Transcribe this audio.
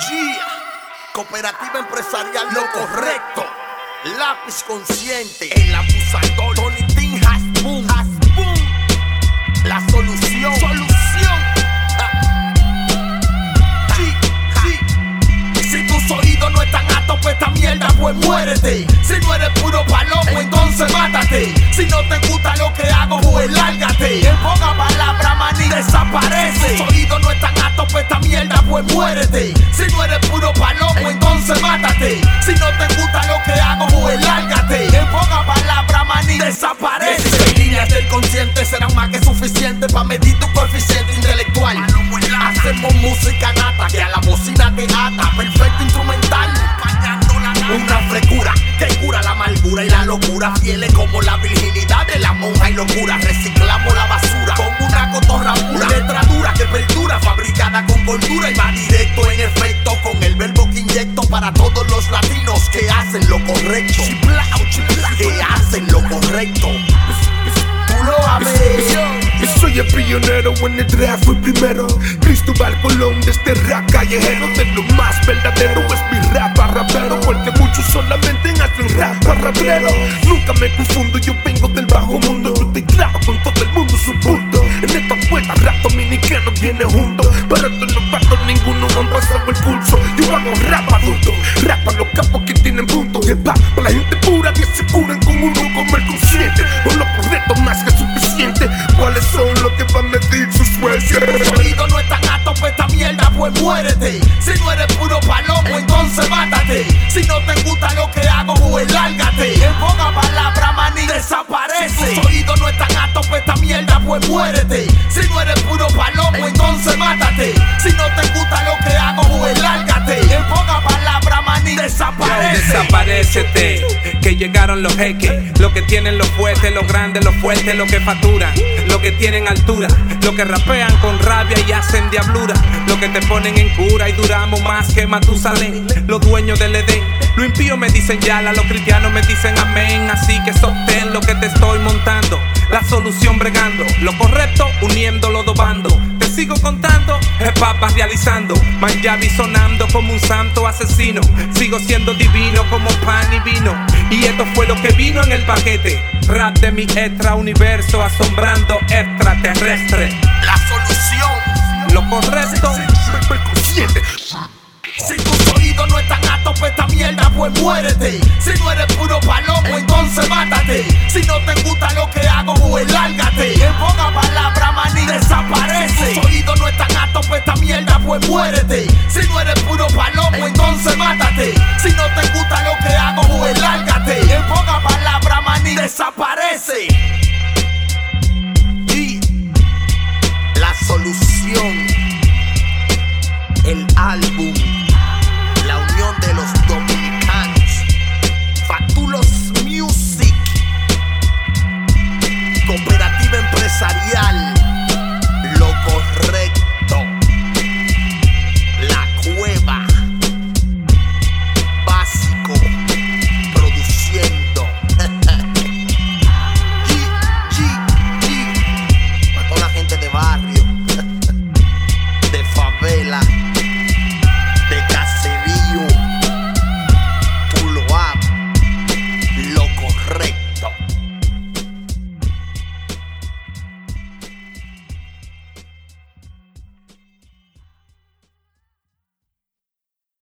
Yeah. Cooperativa empresarial lo correcto. Lápiz consciente. El abusador. Tony Tin has boom. Has boom. La solución. Solución. Ah. Sí, sí. Si tus oídos no están aptos para esta mierda, pues muérete. Si no eres puro palomo, entonces mátate. Si no te gusta lo que hago, pues lárgate. Si no eres puro palomo, entonces mátate. Si no te gusta lo que hago, pues lárgate. En poca palabra, maní, desaparece. 16 líneas del consciente serán más que suficientes para medir tu coeficiente intelectual. Hacemos música nata que a la bocina te ata. Perfecto instrumental. Una frescura que cura la amargura y la locura. Fieles como la virginidad de la monja y locura. Reciclamos la basura una cotorra pura. Letra dura que perdura, fabricada con gordura y va directo en efecto con el verbo que inyecto para todos los latinos que hacen lo correcto. Chiplao, chiplao, que hacen lo correcto. Tú soy el pionero en el draft fui primero Cristóbal Colón de este rap callejero De lo más verdadero es mi rap a rapero Porque muchos solamente hacen rap a rapero Nunca me confundo, yo vengo del bajo mundo Si no eres puro palomo, entonces mátate. Si no te gusta lo que hago, pues lárgate. En poca palabra, maní, desaparece. Tus oídos no están aptos para esta mierda, pues muérete. Si no eres puro palomo, entonces mátate. Si no te gusta lo que hago, pues lárgate. En poca palabra, maní, desaparece. Desaparecete, que llegaron los jeques, lo que tienen los fuertes, los grandes, los fuertes, lo que facturan, que tienen altura, lo que rapean con rabia y hacen diablura, lo que te ponen en cura y duramos más que Matusalén, los dueños del Edén. Lo impío me dicen yala, los cristianos me dicen amén, así que sostén lo que te estoy montando, la solución bregando, lo correcto uniéndolo dobando. Te sigo contando, es papas realizando, Manjavi sonando como un santo asesino. Sigo siendo divino como pan y vino. Y esto fue lo que vino en el paquete. Rap de mi extra universo, asombrando extraterrestre. La solución. Lo correcto, Si tus oídos no están aptos para esta mierda, pues muérete. Si no eres puro palomo, entonces mátate. Si no te gusta lo que hago, empresarial.